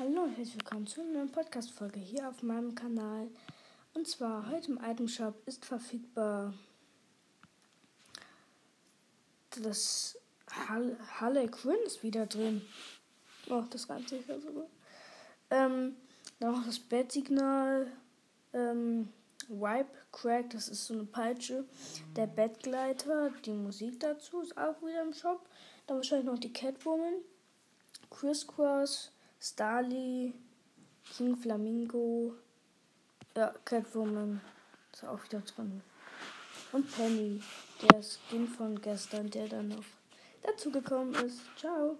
Hallo und herzlich willkommen zu einer neuen Podcast-Folge hier auf meinem Kanal. Und zwar heute im Item Shop ist verfügbar das Hall Harley Quinn ist wieder drin. Oh, das reimt sich ja sogar. Ähm, dann noch das Bettsignal. Ähm, Wipe Crack, das ist so eine Peitsche. Der Bettgleiter, die Musik dazu ist auch wieder im Shop. Dann wahrscheinlich noch die Catwoman. Crisscross, Starly, King Flamingo, ja, Catwoman ist auch wieder drin. Und Penny, der Skin von gestern, der dann noch dazugekommen ist. Ciao.